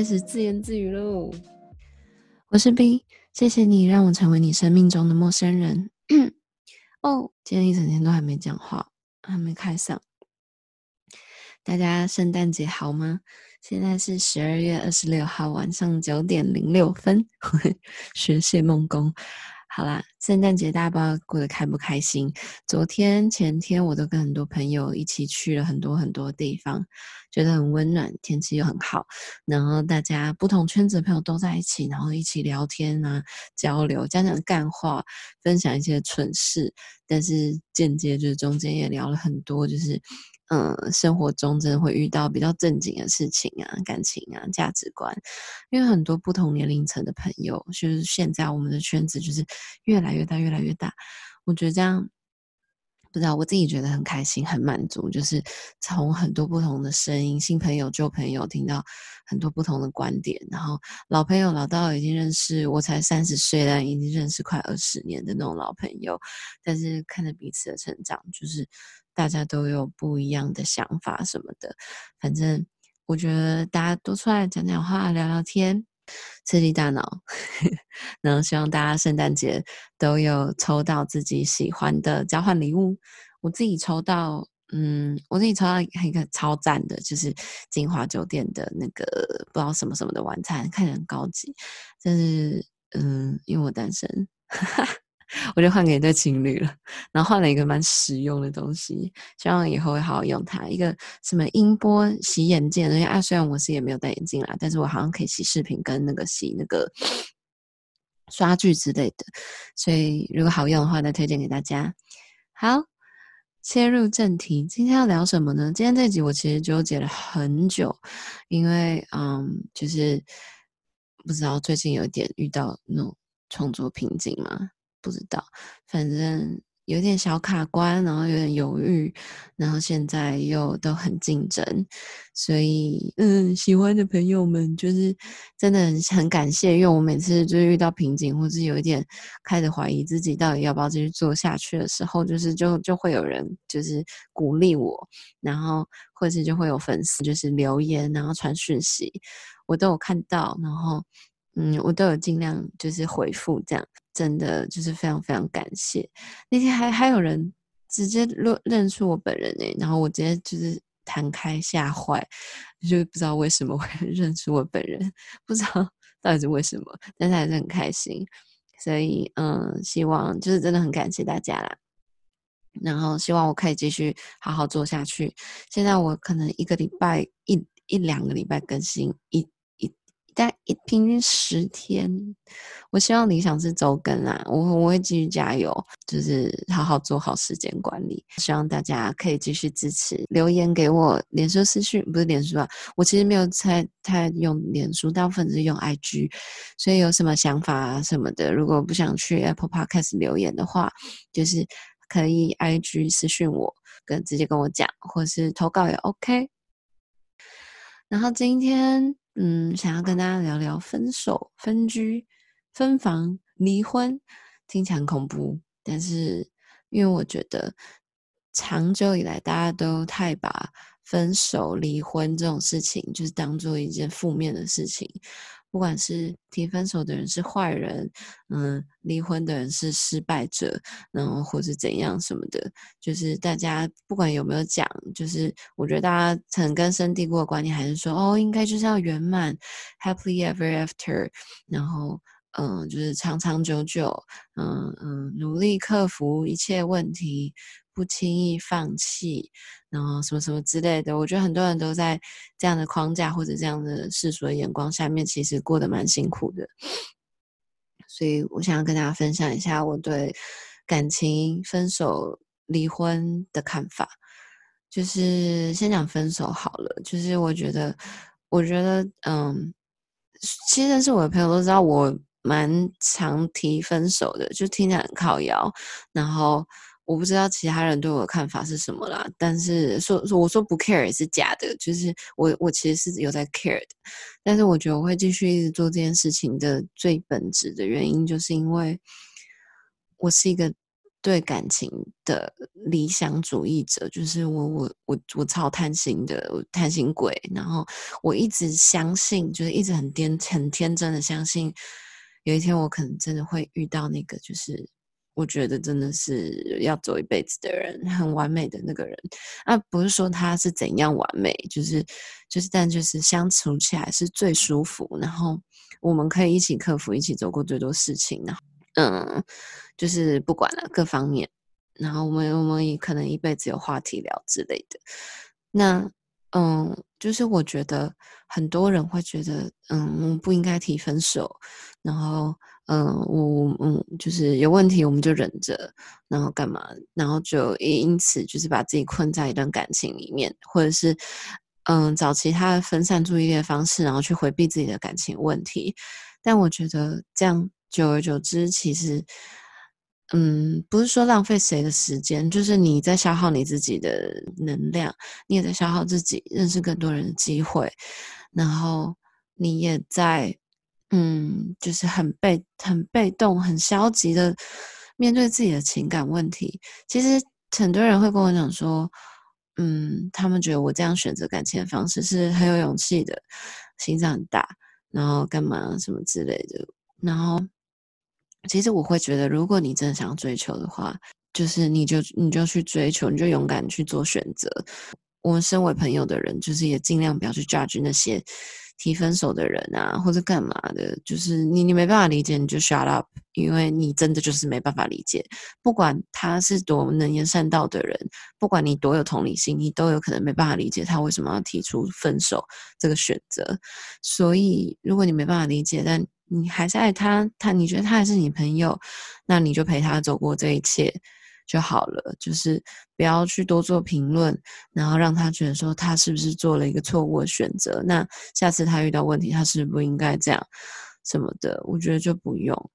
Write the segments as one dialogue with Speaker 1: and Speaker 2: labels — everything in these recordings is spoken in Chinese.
Speaker 1: 开始自言自语喽。我是冰谢谢你让我成为你生命中的陌生人。哦，今天一整天都还没讲话，还没开嗓。大家圣诞节好吗？现在是十二月二十六号晚上九点零六分，学谢梦工。好啦，圣诞节大家不知道过得开不开心？昨天、前天我都跟很多朋友一起去了很多很多地方，觉得很温暖，天气又很好，然后大家不同圈子的朋友都在一起，然后一起聊天啊，交流，讲讲干话，分享一些蠢事，但是间接就是中间也聊了很多，就是。嗯，生活中真的会遇到比较正经的事情啊，感情啊，价值观，因为很多不同年龄层的朋友，就是现在我们的圈子就是越来越大，越来越大。我觉得这样，不知道我自己觉得很开心，很满足，就是从很多不同的声音，新朋友、旧朋友，听到很多不同的观点，然后老朋友老到已经认识，我才三十岁，但已经认识快二十年的那种老朋友，但是看着彼此的成长，就是。大家都有不一样的想法什么的，反正我觉得大家多出来讲讲话、聊聊天，刺激大脑。然后希望大家圣诞节都有抽到自己喜欢的交换礼物。我自己抽到，嗯，我自己抽到一个超赞的，就是金华酒店的那个不知道什么什么的晚餐，看起来很高级。但是，嗯，因为我单身。我就换给一对情侣了，然后换了一个蛮实用的东西，希望以后会好好用它。一个什么音波洗眼镜，因为啊，虽然我是也没有戴眼镜啦，但是我好像可以洗视频跟那个洗那个刷具之类的，所以如果好用的话，再推荐给大家。好，切入正题，今天要聊什么呢？今天这集我其实纠结了很久，因为嗯，就是不知道最近有点遇到那种创作瓶颈嘛。不知道，反正有点小卡关，然后有点犹豫，然后现在又都很竞争，所以嗯，喜欢的朋友们就是真的很很感谢，因为我每次就是遇到瓶颈，或是有一点开始怀疑自己到底要不要继续做下去的时候，就是就就会有人就是鼓励我，然后或者是就会有粉丝就是留言，然后传讯息，我都有看到，然后。嗯，我都有尽量就是回复，这样真的就是非常非常感谢。那天还还有人直接认认出我本人诶，然后我直接就是弹开吓坏，就不知道为什么会 认出我本人，不知道到底是为什么，但是还是很开心。所以嗯，希望就是真的很感谢大家啦。然后希望我可以继续好好做下去。现在我可能一个礼拜一一两个礼拜更新一。但一平均十天，我希望理想是周更啊！我我会继续加油，就是好好做好时间管理。希望大家可以继续支持，留言给我，脸书私讯不是脸书啊，我其实没有太太用脸书，大部分是用 IG，所以有什么想法啊什么的，如果不想去 Apple Podcast 留言的话，就是可以 IG 私讯我，跟直接跟我讲，或是投稿也 OK。然后今天。嗯，想要跟大家聊聊分手、分居、分房、离婚，听起来很恐怖。但是，因为我觉得长久以来大家都太把分手、离婚这种事情，就是当做一件负面的事情。不管是提分手的人是坏人，嗯，离婚的人是失败者，然后或是怎样什么的，就是大家不管有没有讲，就是我觉得大家很根深蒂固的观念还是说，哦，应该就是要圆满，happily ever after，然后嗯，就是长长久久，嗯嗯，努力克服一切问题。不轻易放弃，然后什么什么之类的，我觉得很多人都在这样的框架或者这样的世俗的眼光下面，其实过得蛮辛苦的。所以我想要跟大家分享一下我对感情、分手、离婚的看法。就是先讲分手好了，就是我觉得，我觉得，嗯，其实认识我的朋友都知道我蛮常提分手的，就听起来很靠腰，然后。我不知道其他人对我的看法是什么啦，但是说说我说不 care 也是假的，就是我我其实是有在 care 的，但是我觉得我会继续一直做这件事情的最本质的原因，就是因为我是一个对感情的理想主义者，就是我我我我超贪心的，贪心鬼。然后我一直相信，就是一直很天很天真的相信，有一天我可能真的会遇到那个，就是我觉得真的是要走一辈子的人，很完美的那个人。啊，不是说他是怎样完美，就是就是，但就是相处起来是最舒服，然后我们可以一起克服，一起走过最多事情，然后。嗯，就是不管了各方面，然后我们我们也可能一辈子有话题聊之类的。那嗯，就是我觉得很多人会觉得，嗯，不应该提分手，然后嗯，我嗯，就是有问题我们就忍着，然后干嘛，然后就也因此就是把自己困在一段感情里面，或者是嗯，找其他的分散注意力的方式，然后去回避自己的感情问题。但我觉得这样。久而久之，其实，嗯，不是说浪费谁的时间，就是你在消耗你自己的能量，你也在消耗自己认识更多人的机会，然后你也在，嗯，就是很被、很被动、很消极的面对自己的情感问题。其实很多人会跟我讲说，嗯，他们觉得我这样选择感情的方式是很有勇气的，心脏很大，然后干嘛什么之类的，然后。其实我会觉得，如果你真的想要追求的话，就是你就你就去追求，你就勇敢去做选择。我们身为朋友的人，就是也尽量不要去 judge 那些提分手的人啊，或者干嘛的。就是你你没办法理解，你就 shut up，因为你真的就是没办法理解。不管他是多能言善道的人，不管你多有同理心，你都有可能没办法理解他为什么要提出分手这个选择。所以，如果你没办法理解，但你还是爱他，他你觉得他还是你朋友，那你就陪他走过这一切就好了。就是不要去多做评论，然后让他觉得说他是不是做了一个错误的选择。那下次他遇到问题，他是不应该这样什么的。我觉得就不用。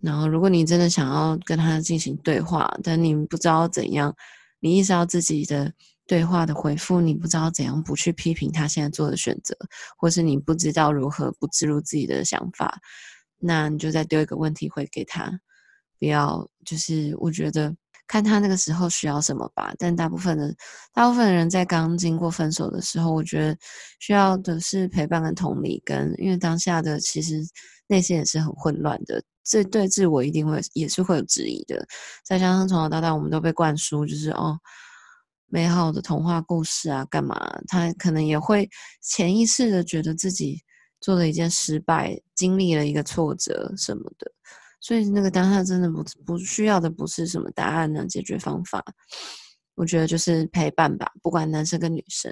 Speaker 1: 然后如果你真的想要跟他进行对话，但你不知道怎样，你意识到自己的。对话的回复，你不知道怎样不去批评他现在做的选择，或是你不知道如何不置入自己的想法，那你就再丢一个问题回给他，不要就是我觉得看他那个时候需要什么吧。但大部分的大部分的人在刚经过分手的时候，我觉得需要的是陪伴跟同理，跟因为当下的其实内心也是很混乱的，这对自我一定会也是会有质疑的。再加上从小到大我们都被灌输就是哦。美好的童话故事啊，干嘛？他可能也会潜意识的觉得自己做了一件失败，经历了一个挫折什么的，所以那个当下真的不不需要的不是什么答案呢，解决方法，我觉得就是陪伴吧，不管男生跟女生。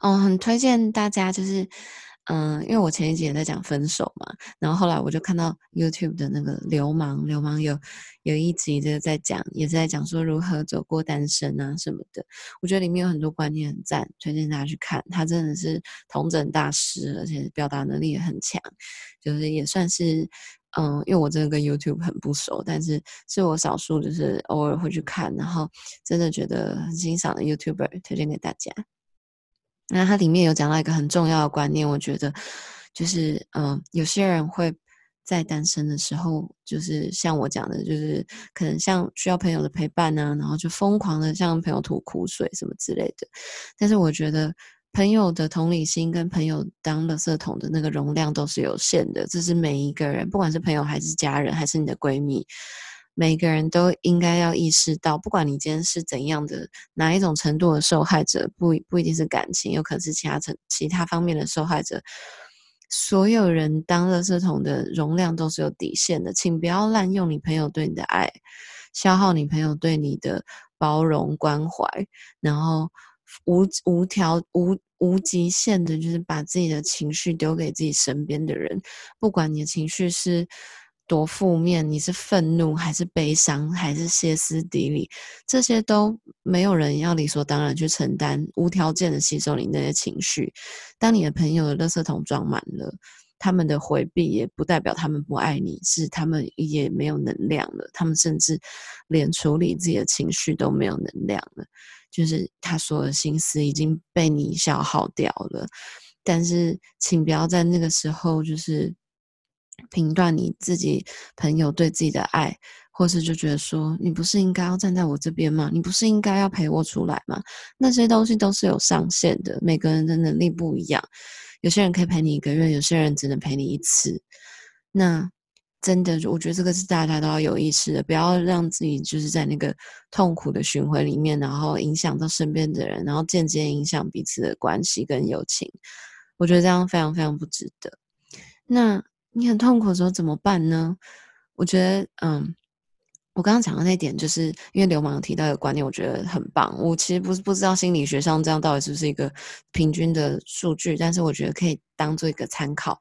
Speaker 1: 哦，很推荐大家就是。嗯，因为我前一集也在讲分手嘛，然后后来我就看到 YouTube 的那个流氓，流氓有有一集就在讲，也在讲说如何走过单身啊什么的。我觉得里面有很多观念很赞，推荐大家去看。他真的是统整大师，而且表达能力也很强，就是也算是嗯，因为我真的跟 YouTube 很不熟，但是是我少数就是偶尔会去看，然后真的觉得很欣赏的 YouTuber，推荐给大家。那它里面有讲到一个很重要的观念，我觉得就是，嗯、有些人会在单身的时候，就是像我讲的，就是可能像需要朋友的陪伴啊，然后就疯狂的向朋友吐苦水什么之类的。但是我觉得朋友的同理心跟朋友当垃圾桶的那个容量都是有限的，这是每一个人，不管是朋友还是家人，还是你的闺蜜。每个人都应该要意识到，不管你今天是怎样的哪一种程度的受害者，不不一定是感情，有可能是其他层其他方面的受害者。所有人当垃圾桶的容量都是有底线的，请不要滥用你朋友对你的爱，消耗你朋友对你的包容关怀，然后无无条无无极限的，就是把自己的情绪丢给自己身边的人，不管你的情绪是。多负面，你是愤怒还是悲伤还是歇斯底里？这些都没有人要理所当然去承担，无条件的吸收你那些情绪。当你的朋友的垃圾桶装满了，他们的回避也不代表他们不爱你，是他们也没有能量了。他们甚至连处理自己的情绪都没有能量了，就是他所有的心思已经被你消耗掉了。但是，请不要在那个时候就是。评断你自己朋友对自己的爱，或是就觉得说，你不是应该要站在我这边吗？你不是应该要陪我出来吗？那些东西都是有上限的，每个人的能力不一样。有些人可以陪你一个月，有些人只能陪你一次。那真的，我觉得这个是大家都要有意识的，不要让自己就是在那个痛苦的循环里面，然后影响到身边的人，然后间接影响彼此的关系跟友情。我觉得这样非常非常不值得。那你很痛苦的时候怎么办呢？我觉得，嗯。我刚刚讲的那点，就是因为流氓提到的观念，我觉得很棒。我其实不是不知道心理学上这样到底是不是一个平均的数据，但是我觉得可以当做一个参考。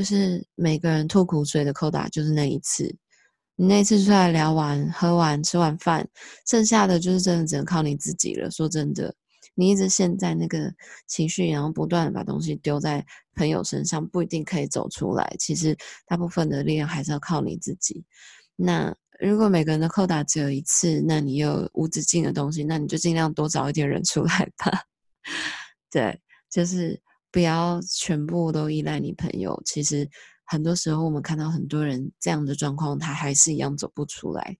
Speaker 1: 就是每个人吐苦水的扣打就是那一次，你那次出来聊完、喝完、吃完饭，剩下的就是真的只能靠你自己了。说真的，你一直陷在那个情绪，然后不断的把东西丢在朋友身上，不一定可以走出来。其实大部分的力量还是要靠你自己。那。如果每个人的扣打只有一次，那你有无止境的东西，那你就尽量多找一点人出来吧。对，就是不要全部都依赖你朋友。其实很多时候我们看到很多人这样的状况，他还是一样走不出来，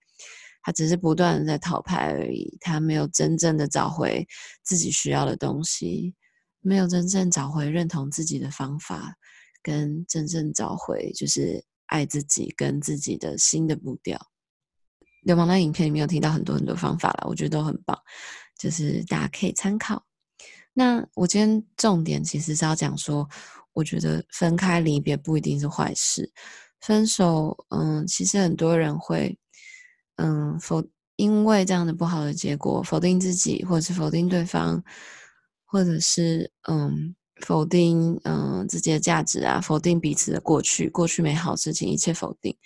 Speaker 1: 他只是不断的在讨拍而已，他没有真正的找回自己需要的东西，没有真正找回认同自己的方法，跟真正找回就是爱自己跟自己的新的步调。流氓的影片里面有提到很多很多方法了，我觉得都很棒，就是大家可以参考。那我今天重点其实是要讲说，我觉得分开离别不一定是坏事。分手，嗯，其实很多人会，嗯，否因为这样的不好的结果，否定自己，或者是否定对方，或者是嗯，否定嗯自己的价值啊，否定彼此的过去，过去美好事情一切否定。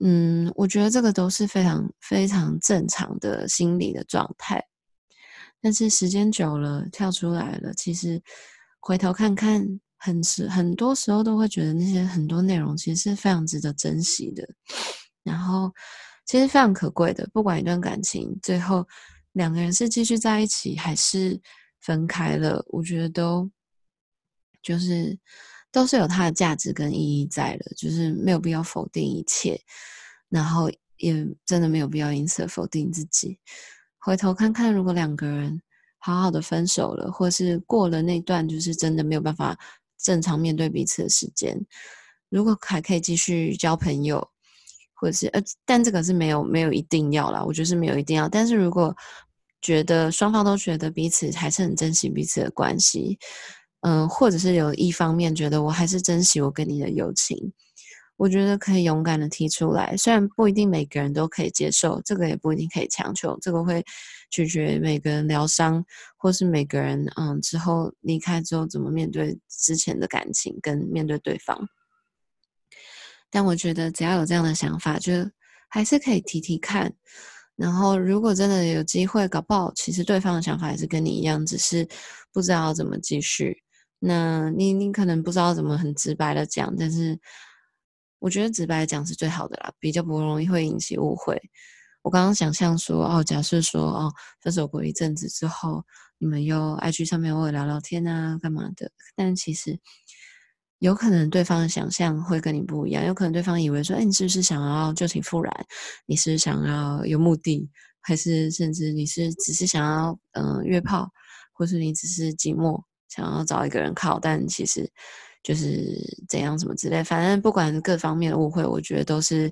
Speaker 1: 嗯，我觉得这个都是非常非常正常的心理的状态，但是时间久了跳出来了，其实回头看看，很时很多时候都会觉得那些很多内容其实是非常值得珍惜的，然后其实非常可贵的。不管一段感情最后两个人是继续在一起还是分开了，我觉得都就是。都是有它的价值跟意义在的，就是没有必要否定一切，然后也真的没有必要因此否定自己。回头看看，如果两个人好好的分手了，或是过了那段就是真的没有办法正常面对彼此的时间，如果还可以继续交朋友，或者是呃，但这个是没有没有一定要啦，我觉得是没有一定要。但是如果觉得双方都觉得彼此还是很珍惜彼此的关系。嗯，或者是有一方面觉得我还是珍惜我跟你的友情，我觉得可以勇敢的提出来。虽然不一定每个人都可以接受，这个也不一定可以强求，这个会取决每个人疗伤，或是每个人嗯之后离开之后怎么面对之前的感情跟面对对方。但我觉得只要有这样的想法，就还是可以提提看。然后，如果真的有机会，搞不好其实对方的想法也是跟你一样，只是不知道怎么继续。那你你可能不知道怎么很直白的讲，但是我觉得直白讲是最好的啦，比较不容易会引起误会。我刚刚想象说，哦，假设说，哦，分手过一阵子之后，你们又 IG 上面偶尔聊聊天啊，干嘛的？但其实有可能对方的想象会跟你不一样，有可能对方以为说，哎，你是不是想要旧情复燃？你是想要有目的？还是甚至你是只是想要嗯、呃、约炮，或是你只是寂寞？想要找一个人靠，但其实就是怎样什么之类，反正不管各方面的误会，我觉得都是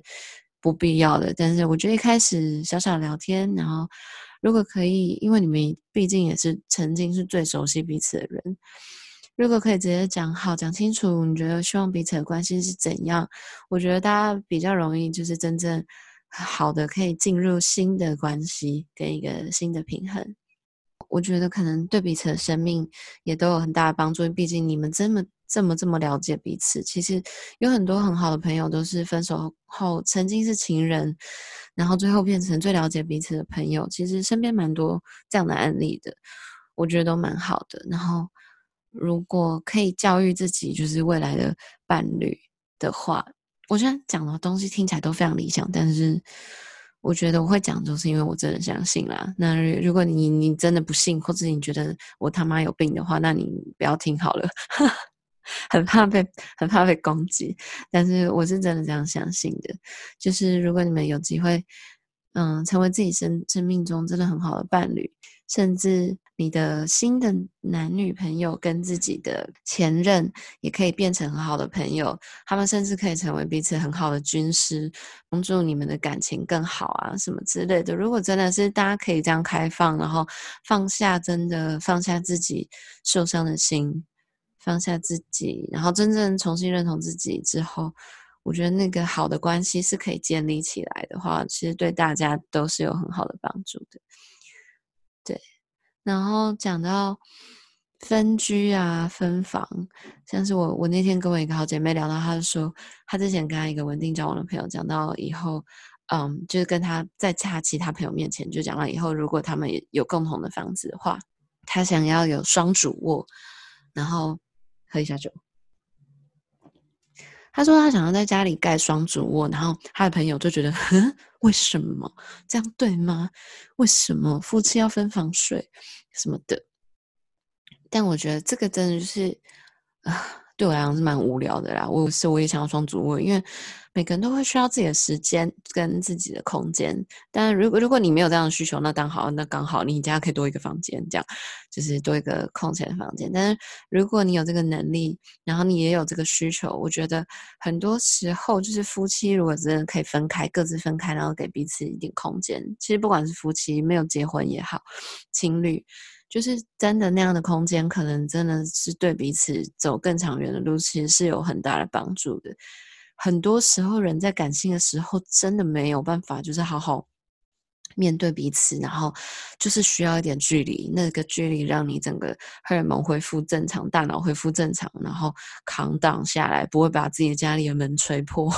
Speaker 1: 不必要的。但是我觉得一开始小小聊天，然后如果可以，因为你们毕竟也是曾经是最熟悉彼此的人，如果可以直接讲好、讲清楚，你觉得希望彼此的关系是怎样？我觉得大家比较容易就是真正好的可以进入新的关系，跟一个新的平衡。我觉得可能对彼此的生命也都有很大的帮助，毕竟你们这么这么这么了解彼此。其实有很多很好的朋友都是分手后曾经是情人，然后最后变成最了解彼此的朋友。其实身边蛮多这样的案例的，我觉得都蛮好的。然后如果可以教育自己，就是未来的伴侣的话，我觉得讲的东西听起来都非常理想，但是。我觉得我会讲，就是因为我真的相信啦。那如果你你真的不信，或者你觉得我他妈有病的话，那你不要听好了。很怕被很怕被攻击，但是我是真的这样相信的。就是如果你们有机会，嗯，成为自己生生命中真的很好的伴侣，甚至你的新的男女朋友跟自己的前任也可以变成很好的朋友，他们甚至可以成为彼此很好的军师，帮助你们的感情更好啊，什么之类的。如果真的是大家可以这样开放，然后放下，真的放下自己受伤的心。放下自己，然后真正重新认同自己之后，我觉得那个好的关系是可以建立起来的话，其实对大家都是有很好的帮助的。对，然后讲到分居啊、分房，像是我我那天跟我一个好姐妹聊到，她说她之前跟她一个稳定交往的朋友讲到以后，嗯，就是跟她在她其他朋友面前就讲到以后，如果他们有共同的房子的话，她想要有双主卧，然后。喝一下酒。他说他想要在家里盖双主卧，然后他的朋友就觉得，哼，为什么这样对吗？为什么夫妻要分房睡什么的？但我觉得这个真的是啊。对我来讲是蛮无聊的啦。我是我也想要双主卧，因为每个人都会需要自己的时间跟自己的空间。但如果如果你没有这样的需求，那刚好那刚好你家可以多一个房间，这样就是多一个空闲的房间。但是如果你有这个能力，然后你也有这个需求，我觉得很多时候就是夫妻如果真的可以分开，各自分开，然后给彼此一点空间。其实不管是夫妻没有结婚也好，情侣。就是真的那样的空间，可能真的是对彼此走更长远的路，其实是有很大的帮助的。很多时候，人在感性的时候，真的没有办法，就是好好。面对彼此，然后就是需要一点距离，那个距离让你整个荷尔蒙恢复正常，大脑恢复正常，然后扛挡下来，不会把自己家里的门吹破。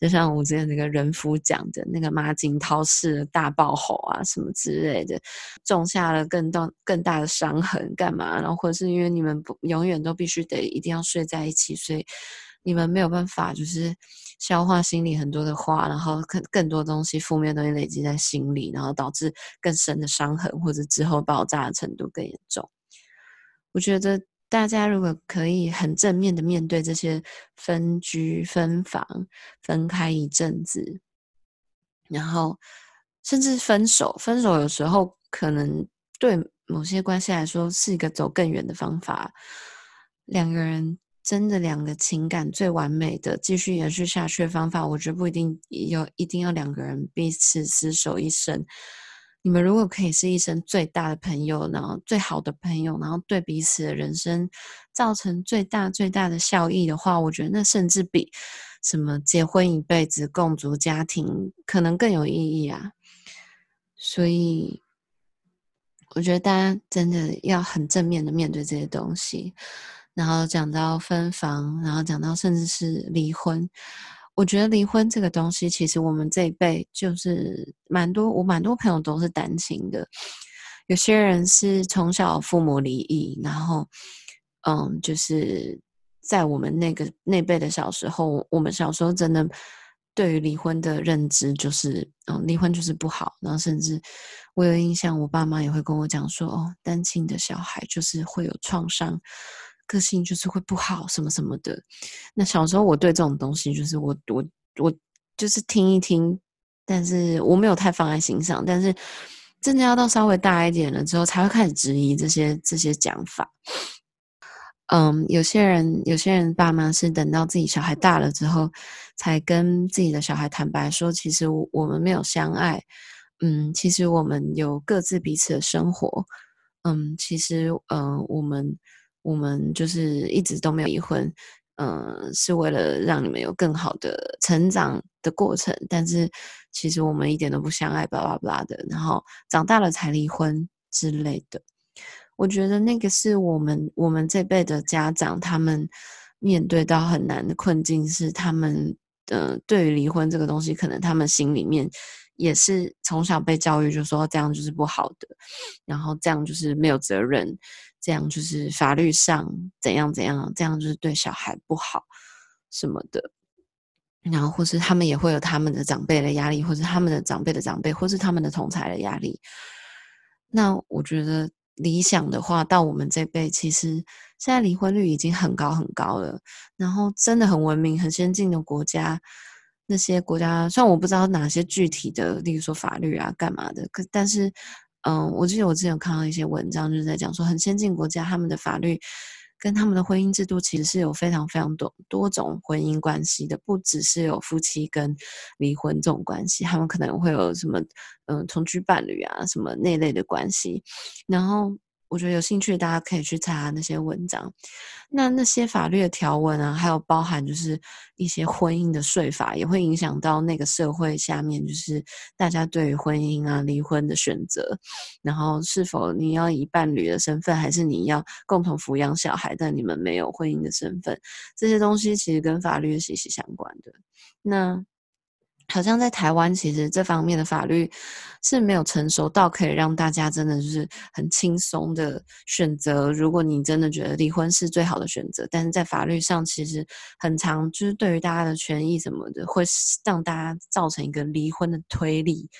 Speaker 1: 就像我之前那个人夫讲的那个马景涛式的大爆吼啊，什么之类的，种下了更大更大的伤痕，干嘛？然后或者是因为你们永远都必须得一定要睡在一起，所以。你们没有办法，就是消化心里很多的话，然后更更多东西、负面东西累积在心里，然后导致更深的伤痕，或者之后爆炸的程度更严重。我觉得大家如果可以很正面的面对这些分居、分房、分开一阵子，然后甚至分手，分手有时候可能对某些关系来说是一个走更远的方法，两个人。真的两个情感最完美的继续延续下去的方法，我觉得不一定有一定要两个人彼此厮守一生。你们如果可以是一生最大的朋友，然后最好的朋友，然后对彼此的人生造成最大最大的效益的话，我觉得那甚至比什么结婚一辈子共组家庭可能更有意义啊。所以，我觉得大家真的要很正面的面对这些东西。然后讲到分房，然后讲到甚至是离婚，我觉得离婚这个东西，其实我们这一辈就是蛮多，我蛮多朋友都是单亲的，有些人是从小父母离异，然后，嗯，就是在我们那个那辈的小时候，我们小时候真的对于离婚的认知就是，嗯，离婚就是不好，然后甚至我有印象，我爸妈也会跟我讲说，哦，单亲的小孩就是会有创伤。个性就是会不好什么什么的。那小时候我对这种东西就是我我我就是听一听，但是我没有太放在心上。但是真的要到稍微大一点了之后，才会开始质疑这些这些讲法。嗯，有些人有些人爸妈是等到自己小孩大了之后，才跟自己的小孩坦白说，其实我们没有相爱。嗯，其实我们有各自彼此的生活。嗯，其实嗯我们。我们就是一直都没有离婚，嗯、是为了让你们有更好的成长的过程。但是其实我们一点都不相爱，巴拉巴拉的。然后长大了才离婚之类的。我觉得那个是我们我们这辈的家长，他们面对到很难的困境，是他们呃，对于离婚这个东西，可能他们心里面也是从小被教育，就说这样就是不好的，然后这样就是没有责任。这样就是法律上怎样怎样，这样就是对小孩不好什么的，然后或是他们也会有他们的长辈的压力，或是他们的长辈的长辈，或是他们的同侪的压力。那我觉得理想的话，到我们这辈，其实现在离婚率已经很高很高了。然后真的很文明、很先进的国家，那些国家，虽然我不知道哪些具体的，例如说法律啊、干嘛的，可但是，嗯，我记得我之前有看到一些文章，就是在讲说，很先进国家他们的法律。跟他们的婚姻制度其实是有非常非常多多种婚姻关系的，不只是有夫妻跟离婚这种关系，他们可能会有什么，嗯、同居伴侣啊，什么那类的关系，然后。我觉得有兴趣，大家可以去查那些文章。那那些法律的条文啊，还有包含就是一些婚姻的税法，也会影响到那个社会下面，就是大家对于婚姻啊、离婚的选择，然后是否你要以伴侣的身份，还是你要共同抚养小孩，但你们没有婚姻的身份，这些东西其实跟法律息息相关的。那。好像在台湾，其实这方面的法律是没有成熟到可以让大家真的就是很轻松的选择。如果你真的觉得离婚是最好的选择，但是在法律上其实很长，就是对于大家的权益什么的，会让大家造成一个离婚的推理。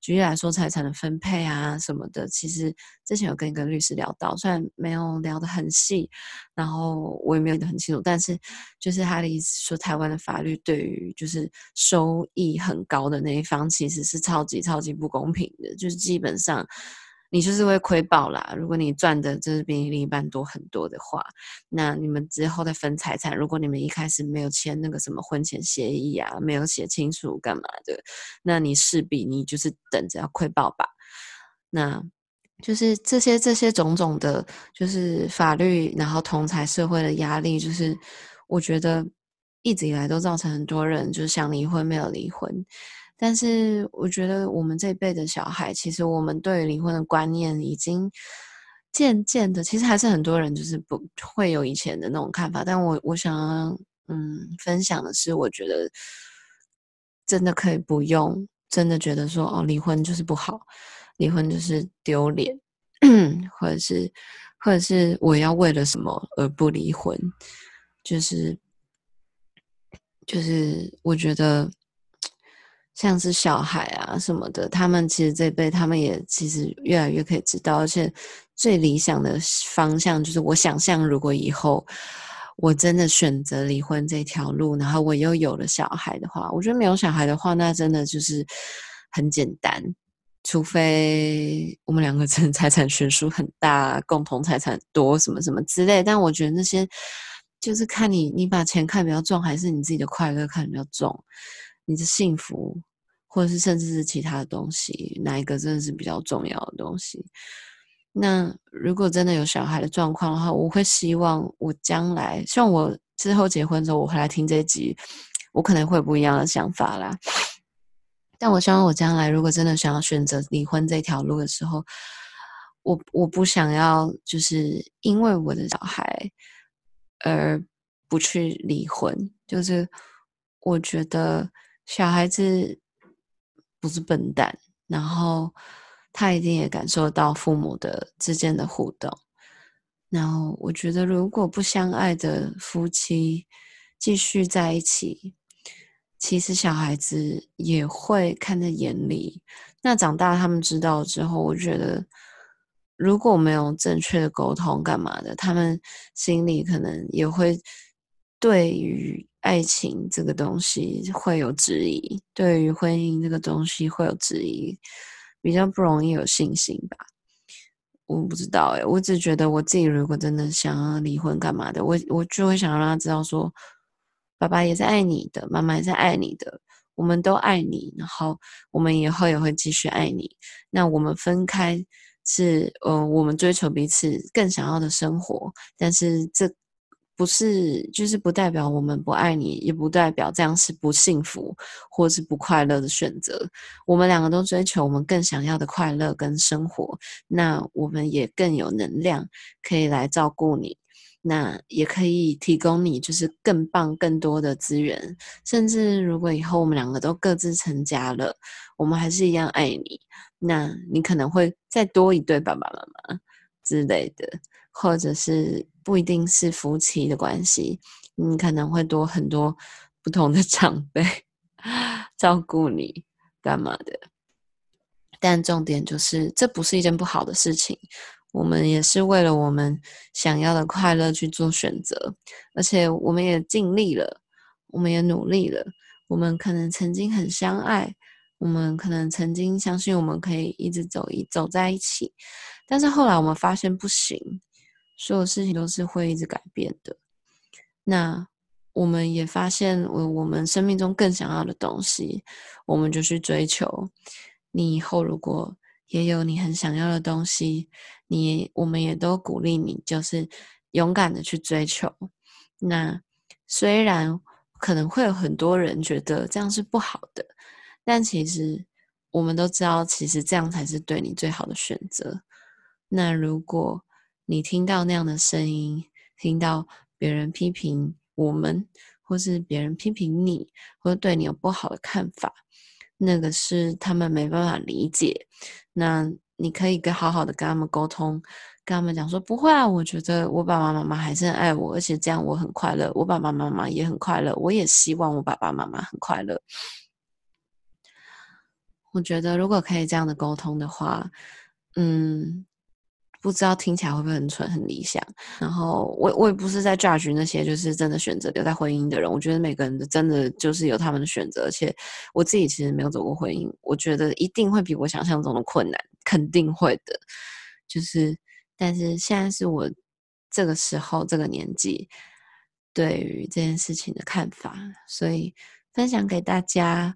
Speaker 1: 举例来说，财产的分配啊什么的，其实之前有跟一个律师聊到，虽然没有聊得很细，然后我也没有很清楚，但是就是他的意思说，台湾的法律对于就是收益很高的那一方，其实是超级超级不公平的，就是基本上。你就是会亏爆啦！如果你赚的就是比你另一半多很多的话，那你们之后再分财产，如果你们一开始没有签那个什么婚前协议啊，没有写清楚干嘛的，那你势必你就是等着要亏爆吧。那就是这些这些种种的，就是法律，然后同财社会的压力，就是我觉得一直以来都造成很多人就是想离婚没有离婚。但是我觉得我们这一辈的小孩，其实我们对离婚的观念已经渐渐的，其实还是很多人就是不会有以前的那种看法。但我我想要嗯分享的是，我觉得真的可以不用真的觉得说哦，离婚就是不好，离婚就是丢脸，或者是或者是我要为了什么而不离婚，就是就是我觉得。像是小孩啊什么的，他们其实这辈他们也其实越来越可以知道，而且最理想的方向就是，我想象如果以后我真的选择离婚这条路，然后我又有了小孩的话，我觉得没有小孩的话，那真的就是很简单，除非我们两个真财产悬殊很大，共同财产多什么什么之类，但我觉得那些就是看你你把钱看比较重，还是你自己的快乐看比较重，你的幸福。或者是甚至是其他的东西，哪一个真的是比较重要的东西？那如果真的有小孩的状况的话，我会希望我将来，希望我之后结婚之后，我回来听这集，我可能会有不一样的想法啦。但我希望我将来如果真的想要选择离婚这条路的时候，我我不想要就是因为我的小孩而不去离婚，就是我觉得小孩子。不是笨蛋，然后他一定也感受到父母的之间的互动。然后我觉得，如果不相爱的夫妻继续在一起，其实小孩子也会看在眼里。那长大他们知道之后，我觉得如果没有正确的沟通，干嘛的，他们心里可能也会对于。爱情这个东西会有质疑，对于婚姻这个东西会有质疑，比较不容易有信心吧。我不知道哎，我只觉得我自己如果真的想要离婚干嘛的，我我就会想让他知道说，爸爸也是爱你的，妈妈也是爱你的，我们都爱你，然后我们以后也会继续爱你。那我们分开是，呃，我们追求彼此更想要的生活，但是这。不是，就是不代表我们不爱你，也不代表这样是不幸福或是不快乐的选择。我们两个都追求我们更想要的快乐跟生活，那我们也更有能量可以来照顾你，那也可以提供你就是更棒、更多的资源。甚至如果以后我们两个都各自成家了，我们还是一样爱你，那你可能会再多一对爸爸妈妈之类的。或者是不一定是夫妻的关系，你可能会多很多不同的 长辈照顾你干嘛的。但重点就是，这不是一件不好的事情。我们也是为了我们想要的快乐去做选择，而且我们也尽力了，我们也努力了。我们可能曾经很相爱，我们可能曾经相信我们可以一直走一走在一起，但是后来我们发现不行，所有事情都是会一直改变的。那我们也发现，我我们生命中更想要的东西，我们就去追求。你以后如果也有你很想要的东西，你我们也都鼓励你，就是勇敢的去追求。那虽然可能会有很多人觉得这样是不好的，但其实我们都知道，其实这样才是对你最好的选择。那如果你听到那样的声音，听到别人批评我们，或是别人批评你，或者对你有不好的看法，那个是他们没办法理解。那你可以跟好好的跟他们沟通，跟他们讲说，不会啊，我觉得我爸爸妈妈还是很爱我，而且这样我很快乐，我爸爸妈妈也很快乐，我也希望我爸爸妈妈很快乐。我觉得如果可以这样的沟通的话，嗯。不知道听起来会不会很蠢、很理想？然后我我也不是在 judge 那些就是真的选择留在婚姻的人。我觉得每个人真的就是有他们的选择，而且我自己其实没有走过婚姻，我觉得一定会比我想象中的困难，肯定会的。就是，但是现在是我这个时候这个年纪对于这件事情的看法，所以分享给大家。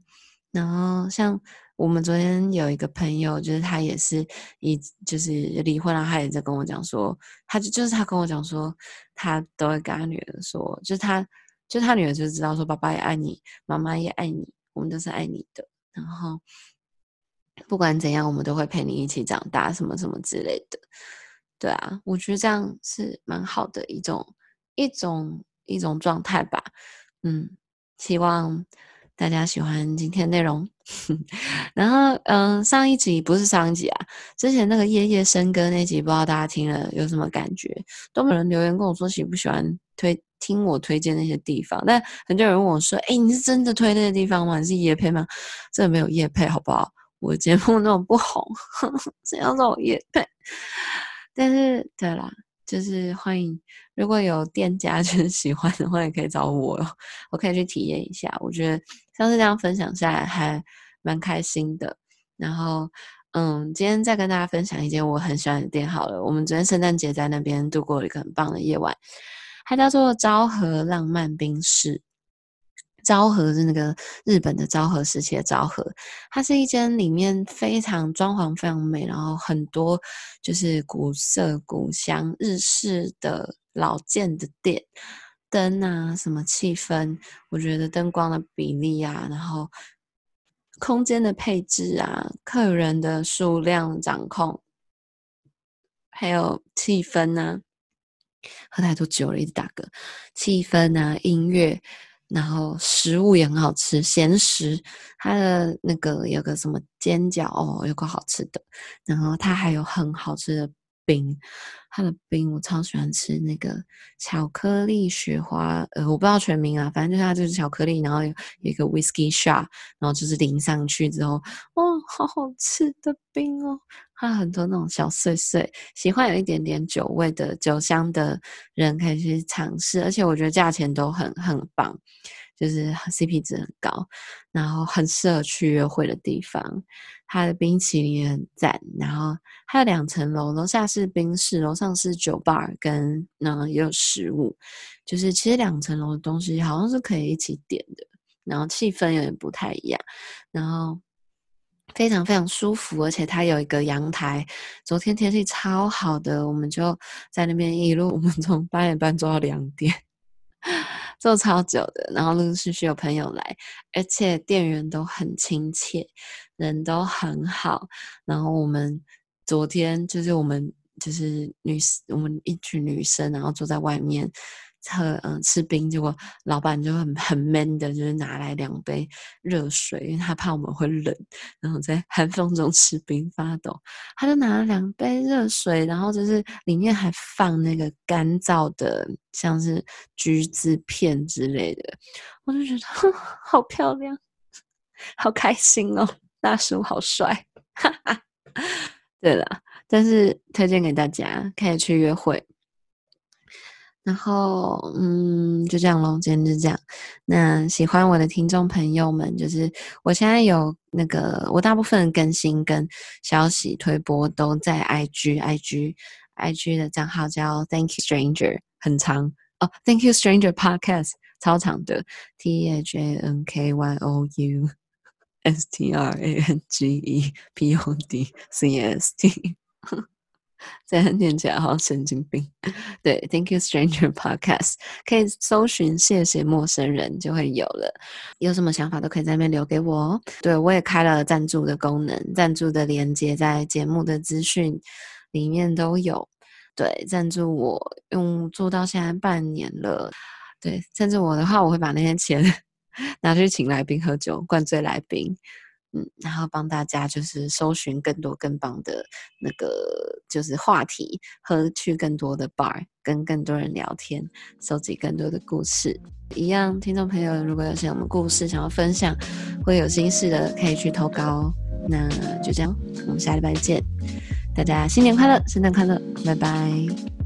Speaker 1: 然后像。我们昨天有一个朋友，就是他也是已就是离婚了，他也在跟我讲说，他就就是他跟我讲说，他都会跟他女儿说，就是他就他女儿就知道说，爸爸也爱你，妈妈也爱你，我们都是爱你的。然后不管怎样，我们都会陪你一起长大，什么什么之类的。对啊，我觉得这样是蛮好的一种一种一种状态吧。嗯，希望。大家喜欢今天内容，然后嗯，上一集不是上一集啊，之前那个夜夜笙歌那集，不知道大家听了有什么感觉？都没有人留言跟我说喜不喜欢推听我推荐那些地方，但很多人问我说：“哎，你是真的推那些地方吗？你是夜配吗？”这没有夜配，好不好？我节目那么不红，谁要找我夜配？但是对啦。就是欢迎，如果有店家 就是喜欢的话，也可以找我哦，我可以去体验一下。我觉得像是这样分享下来还蛮开心的。然后，嗯，今天再跟大家分享一间我很喜欢的店好了。我们昨天圣诞节在那边度过了一个很棒的夜晚，它叫做昭和浪漫冰室。昭和是那个日本的昭和时期的昭和，它是一间里面非常装潢非常美，然后很多就是古色古香日式的老建的店，灯啊什么气氛，我觉得灯光的比例啊，然后空间的配置啊，客人的数量掌控，还有气氛啊，喝太多酒了，一直打嗝，气氛啊，音乐。然后食物也很好吃，咸食，它的那个有个什么煎饺哦，有个好吃的。然后它还有很好吃的冰，它的冰我超喜欢吃那个巧克力雪花，呃，我不知道全名啊，反正就是它就是巧克力，然后有，一个 whiskey shot，然后就是淋上去之后，哦，好好吃的冰哦，它很多那种小碎碎，喜欢有一点点酒味的酒香的人可以去尝试，而且我觉得价钱都很很棒。就是 CP 值很高，然后很适合去约会的地方。它的冰淇淋也很赞，然后它有两层楼，楼下是冰室，楼上是酒吧，跟嗯也有食物。就是其实两层楼的东西好像是可以一起点的，然后气氛有点不太一样，然后非常非常舒服，而且它有一个阳台。昨天天气超好的，我们就在那边一路，我们 从八点半做到两点。做超久的，然后陆陆续续有朋友来，而且店员都很亲切，人都很好。然后我们昨天就是我们就是女，我们一群女生，然后坐在外面。喝嗯吃冰，结果老板就很很 man 的，就是拿来两杯热水，因为他怕我们会冷，然后在寒风中吃冰发抖。他就拿了两杯热水，然后就是里面还放那个干燥的，像是橘子片之类的。我就觉得，好漂亮，好开心哦，大叔好帅，哈哈。对了。但是推荐给大家，可以去约会。然后，嗯，就这样喽，今天就这样。那喜欢我的听众朋友们，就是我现在有那个，我大部分更新跟消息推播都在 IG，IG，IG 的账号叫 Thank You Stranger，很长哦，Thank You Stranger Podcast，超长的，T H A N K Y O U S T R A N G E P O D C S T。这样念起来好神经病。对，Thank you stranger podcast 可以搜寻“谢谢陌生人”就会有了。有什么想法都可以在那边留给我哦。对，我也开了赞助的功能，赞助的连接在节目的资讯里面都有。对，赞助我用做到现在半年了。对，赞助我的话，我会把那些钱 拿去请来宾喝酒，灌醉来宾。嗯，然后帮大家就是搜寻更多更棒的那个就是话题，和去更多的 bar，跟更多人聊天，收集更多的故事。一样，听众朋友如果有什么故事想要分享，或有心事的，可以去投稿哦。那就这样，我们下礼拜见，大家新年快乐，圣诞快乐，拜拜。